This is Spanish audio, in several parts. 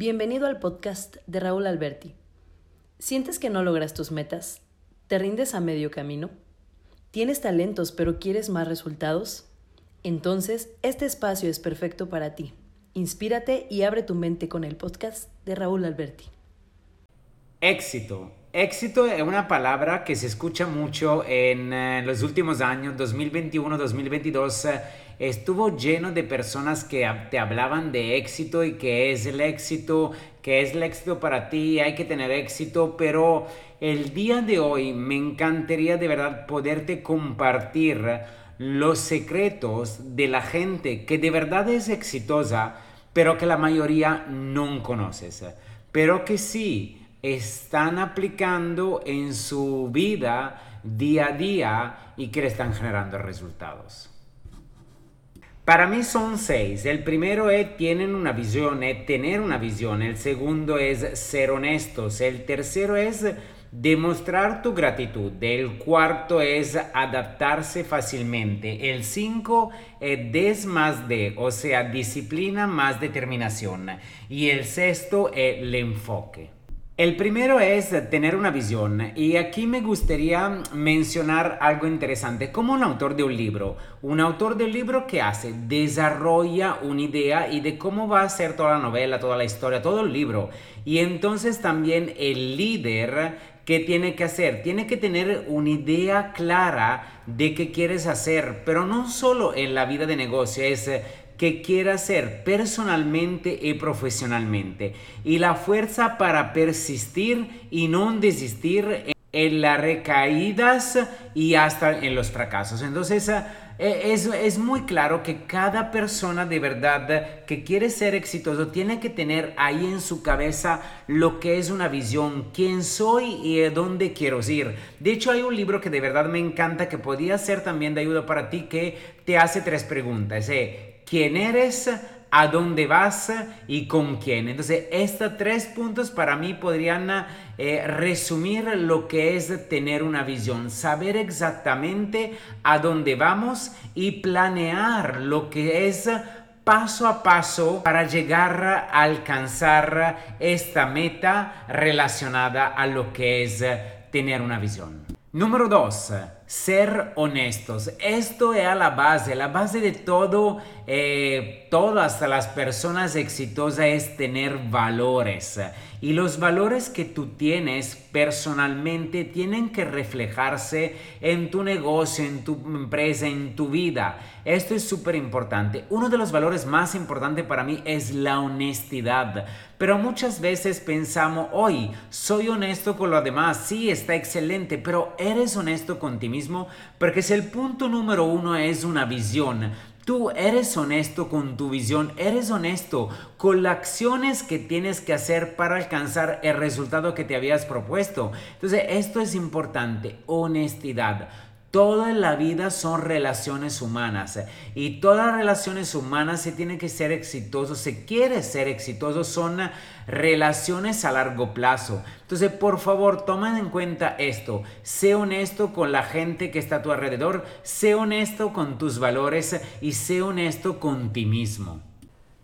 Bienvenido al podcast de Raúl Alberti. ¿Sientes que no logras tus metas? ¿Te rindes a medio camino? ¿Tienes talentos pero quieres más resultados? Entonces, este espacio es perfecto para ti. Inspírate y abre tu mente con el podcast de Raúl Alberti. Éxito. Éxito es una palabra que se escucha mucho en eh, los últimos años, 2021-2022 estuvo lleno de personas que te hablaban de éxito y que es el éxito, que es el éxito para ti, hay que tener éxito, pero el día de hoy me encantaría de verdad poderte compartir los secretos de la gente que de verdad es exitosa, pero que la mayoría no conoces, pero que sí están aplicando en su vida día a día y que le están generando resultados. Para mí son seis. El primero es tienen una visión, tener una visión. El segundo es ser honestos. El tercero es demostrar tu gratitud. El cuarto es adaptarse fácilmente. El cinco es des más de, o sea, disciplina más determinación. Y el sexto es el enfoque. El primero es tener una visión y aquí me gustaría mencionar algo interesante. Como un autor de un libro, un autor de un libro que hace, desarrolla una idea y de cómo va a ser toda la novela, toda la historia, todo el libro. Y entonces también el líder ¿qué tiene que hacer? Tiene que tener una idea clara de qué quieres hacer, pero no solo en la vida de negocio, es que quiera hacer personalmente y profesionalmente. Y la fuerza para persistir y no desistir en las recaídas y hasta en los fracasos. Entonces, eh, es, es, muy claro que cada persona de verdad que quiere ser exitoso tiene que tener ahí en su cabeza lo que es una visión, quién soy y a dónde quiero ir. De hecho, hay un libro que de verdad me encanta que podría ser también de ayuda para ti que te hace tres preguntas. Eh, quién eres, a dónde vas y con quién. Entonces, estos tres puntos para mí podrían eh, resumir lo que es tener una visión, saber exactamente a dónde vamos y planear lo que es paso a paso para llegar a alcanzar esta meta relacionada a lo que es tener una visión. Número dos, ser honestos. Esto es la base, la base de todo, eh, todas las personas exitosas es tener valores. Y los valores que tú tienes personalmente tienen que reflejarse en tu negocio, en tu empresa, en tu vida. Esto es súper importante. Uno de los valores más importantes para mí es la honestidad. Pero muchas veces pensamos, hoy soy honesto con lo demás, sí, está excelente, pero eres honesto con mismo, porque si el punto número uno es una visión, Tú eres honesto con tu visión, eres honesto con las acciones que tienes que hacer para alcanzar el resultado que te habías propuesto. Entonces, esto es importante, honestidad. Toda la vida son relaciones humanas y todas las relaciones humanas se tienen que ser exitosos, se quiere ser exitoso, son relaciones a largo plazo. Entonces, por favor, tomen en cuenta esto. Sé honesto con la gente que está a tu alrededor, sé honesto con tus valores y sé honesto con ti mismo.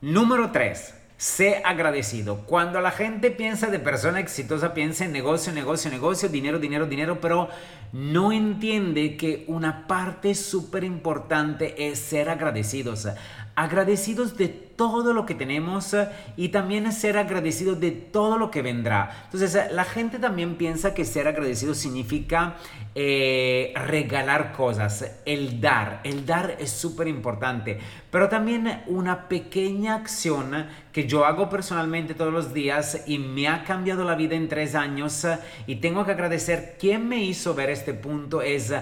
Número 3. Sé agradecido. Cuando la gente piensa de persona exitosa, piensa en negocio, negocio, negocio, dinero, dinero, dinero, pero no entiende que una parte súper importante es ser agradecidos agradecidos de todo lo que tenemos eh, y también ser agradecidos de todo lo que vendrá. Entonces, eh, la gente también piensa que ser agradecido significa eh, regalar cosas, el dar. El dar es súper importante, pero también una pequeña acción que yo hago personalmente todos los días y me ha cambiado la vida en tres años y tengo que agradecer quien me hizo ver este punto es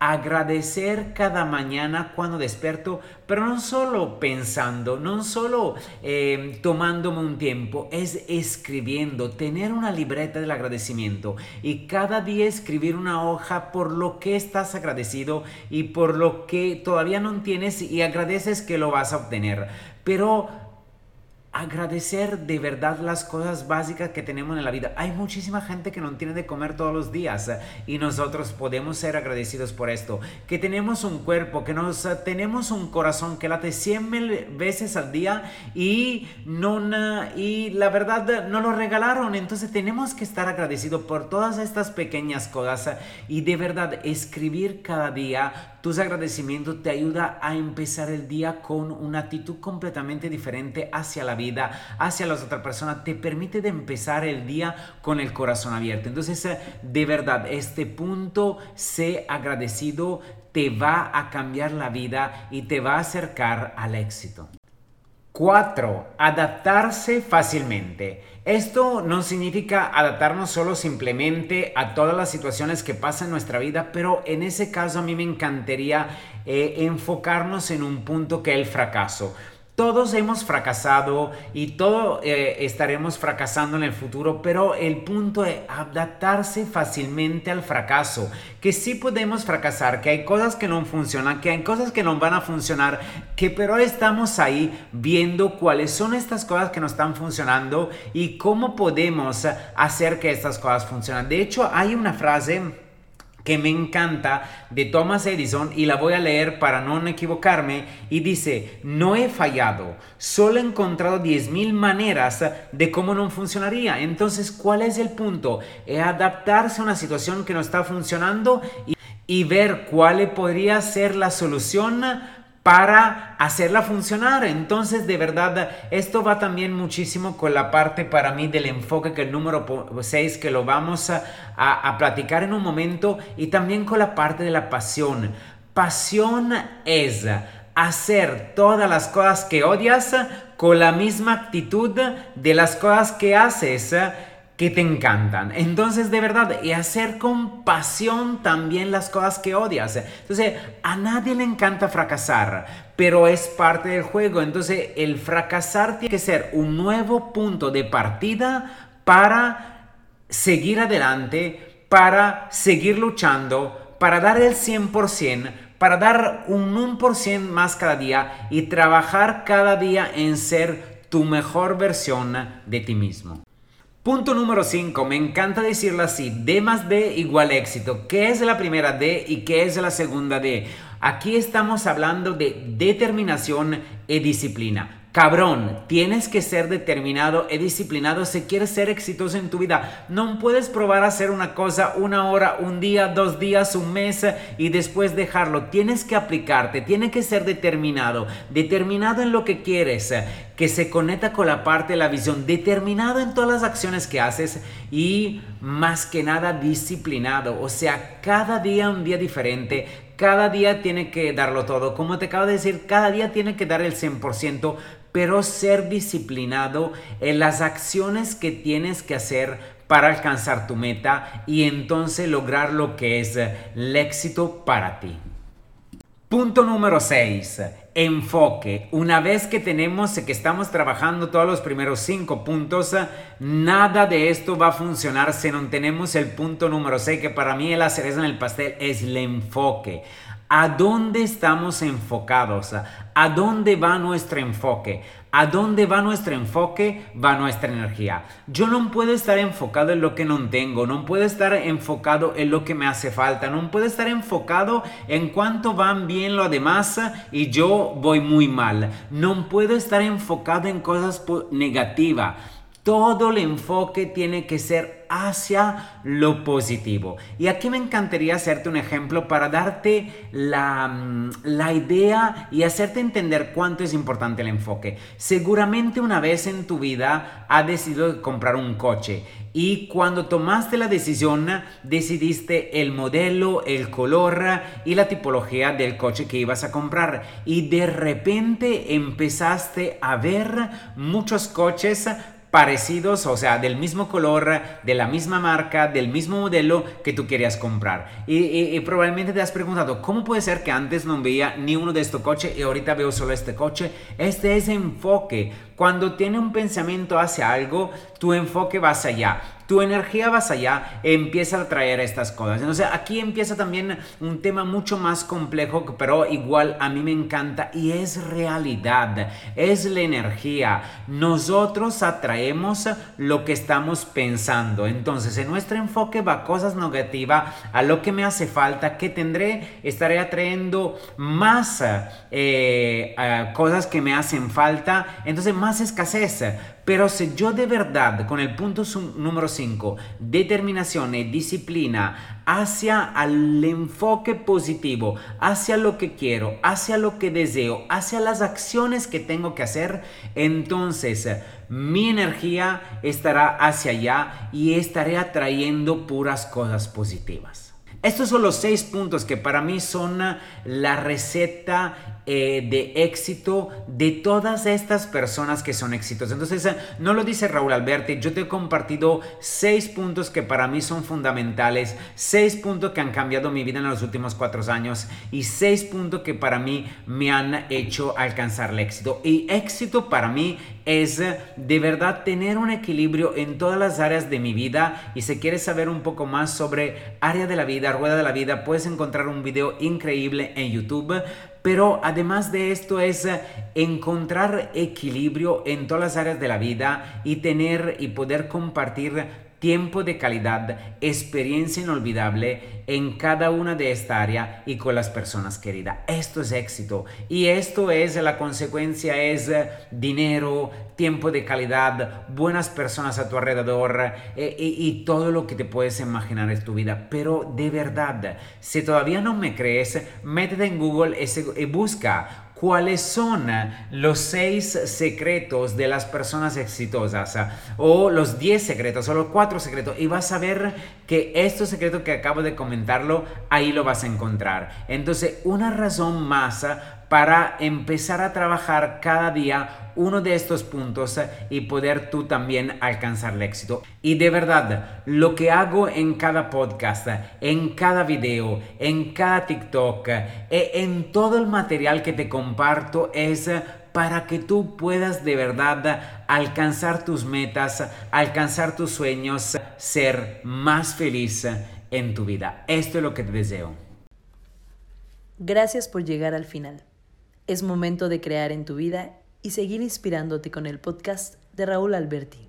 agradecer cada mañana cuando despierto, pero no solo pensando, no solo eh, tomándome un tiempo, es escribiendo, tener una libreta del agradecimiento y cada día escribir una hoja por lo que estás agradecido y por lo que todavía no tienes y agradeces que lo vas a obtener. Pero agradecer de verdad las cosas básicas que tenemos en la vida. Hay muchísima gente que no tiene de comer todos los días eh, y nosotros podemos ser agradecidos por esto. Que tenemos un cuerpo, que nos eh, tenemos un corazón que late 100 mil veces al día y, no, y la verdad eh, no lo regalaron. Entonces tenemos que estar agradecidos por todas estas pequeñas cosas y de verdad escribir cada día tus agradecimientos te ayuda a empezar el día con una actitud completamente diferente hacia la vida, hacia las otras personas. Te permite empezar el día con el corazón abierto. Entonces, eh, de verdad, este punto, sé agradecido, te va a cambiar la vida y te va a acercar al éxito. 4. Adaptarse fácilmente. Esto no significa adaptarnos solo simplemente a todas las situaciones que pasan en nuestra vida, pero en ese caso a mí me encantaría eh, enfocarnos en un punto que es el fracaso. Todos hemos fracasado y todos eh, estaremos fracasando en el futuro, pero el punto es adaptarse fácilmente al fracaso, que sí podemos fracasar, que hay cosas que no funcionan, que hay cosas que no van a funcionar, que pero estamos ahí viendo cuáles son estas cosas que no están funcionando y cómo podemos hacer que estas cosas funcionen. De hecho, hay una frase que me encanta de Thomas Edison y la voy a leer para no equivocarme y dice, no he fallado, solo he encontrado 10.000 maneras de cómo no funcionaría. Entonces, ¿cuál es el punto? Es adaptarse a una situación que no está funcionando y, y ver cuál podría ser la solución para hacerla funcionar. Entonces, de verdad, esto va también muchísimo con la parte para mí del enfoque, que el número 6, que lo vamos a, a, platicar en un momento, y también con la parte de la pasión. Pasión es hacer todas las cosas que odias con la misma actitud de las cosas que haces que te encantan. Entonces, de verdad, y hacer con pasión también las cosas que odias. Entonces, a nadie le encanta fracasar, pero es parte del juego. Entonces, el fracasar tiene que ser un nuevo punto de partida para seguir adelante, para seguir luchando, para dar el 100%, para dar un 1% más cada día y trabajar cada día en ser tu mejor versión de ti mismo. Punto número 5, me encanta decirlo así, D más D igual éxito. ¿Qué es la primera D y qué es la segunda D? Aquí estamos hablando de determinación y disciplina. Cabrón, tienes que ser determinado y disciplinado si quieres ser exitoso en tu vida. No puedes probar a hacer una cosa una hora, un día, dos días, un mes y después dejarlo. Tienes que aplicarte, tienes que ser determinado, determinado en lo que quieres, que se conecta con la parte de la visión, determinado en todas las acciones que haces y más que nada disciplinado. O sea, cada día un día diferente, cada día tiene que darlo todo. Como te acabo de decir, cada día tiene que dar el 100%, pero ser disciplinado en las acciones que tienes que hacer para alcanzar tu meta y entonces lograr lo que es el éxito para ti. Punto número 6. Enfoque. Una vez que tenemos que estamos trabajando todos los primeros cinco puntos, nada de esto va a funcionar si no tenemos el punto número 6, que para mí es la cereza en el pastel, es el enfoque. ¿A dónde estamos enfocados? ¿A dónde va nuestro enfoque? ¿A dónde va nuestro enfoque? Va nuestra energía. Yo no puedo estar enfocado en lo que no tengo, no puedo estar enfocado en lo que me hace falta, no puedo estar enfocado en cuánto van bien lo demás y yo voy muy mal. No puedo estar enfocado en cosas negativas. Todo el enfoque tiene que ser hacia lo positivo. Y aquí me encantaría hacerte un ejemplo para darte la, mm, la, idea y hacerte entender cuánto es importante el enfoque. Seguramente una vez en tu vida has decidido comprar un coche y cuando tomaste la decisión decidiste el modelo, el color y la tipología del coche que ibas a comprar y de repente empezaste a ver muchos coches parecidos, o sea, del mismo color, de la misma marca, del mismo modelo que tú querías comprar. Y, probablemente te has preguntado, ¿cómo puede ser que antes no veía ni uno de estos coches y ahorita veo solo este coche? Este es enfoque. Cuando tiene un pensamiento hacia algo, tu enfoque va hacia allá tu energía vas allá, empieza a traer estas cosas. Entonces aquí empieza también un tema mucho más complejo, pero igual a mí me encanta y es realidad, es la energía. Nosotros atraemos lo que estamos pensando. Entonces en nuestro enfoque va cosas negativas, a lo que me hace falta, que tendré, estaré atrayendo más eh, cosas que me hacen falta, entonces más escasez. Pero si yo de verdad, con el punto número 5, determinación y disciplina hacia el enfoque positivo, hacia lo que quiero, hacia lo que deseo, hacia las acciones que tengo que hacer, entonces mi energía estará hacia allá y estaré atrayendo puras cosas positivas. Estos son los seis puntos que para mí son la receta eh, de éxito de todas estas personas que son exitosas. Entonces, eh, no lo dice Raúl Alberti, yo te he compartido seis puntos que para mí son fundamentales, seis puntos que han cambiado mi vida en los últimos cuatro años y seis puntos que para mí me han hecho alcanzar el éxito. Y éxito para mí es eh, de verdad tener un equilibrio en todas las áreas de mi vida y si quieres saber un poco más sobre área de la vida, rueda de la vida, puedes encontrar un video increíble en YouTube pero además de esto es eh, encontrar equilibrio en todas las áreas de la vida y tener y poder compartir tiempo de calidad, experiencia inolvidable en cada una de esta área y con las personas queridas. Esto es éxito y esto es la consecuencia es eh, dinero, tiempo de calidad, buenas personas a tu alrededor eh, y, todo lo que te puedes imaginar en tu vida. Pero de verdad, si todavía no me crees, métete en Google y busca cuáles son los seis secretos de las personas exitosas o los diez secretos o los cuatro secretos y vas a ver que estos secretos que acabo de comentarlo ahí lo vas a encontrar. Entonces, una razón más para empezar a trabajar cada día uno de estos puntos y poder tú también alcanzar el éxito. Y de verdad, lo que hago en cada podcast, en cada video, en cada TikTok, e en todo el material que te comparto es para que tú puedas de verdad alcanzar tus metas, alcanzar tus sueños, ser más feliz en tu vida. Esto es lo que te deseo. Gracias por llegar al final. Es momento de crear en tu vida y seguir inspirándote con el podcast de Raúl Alberti.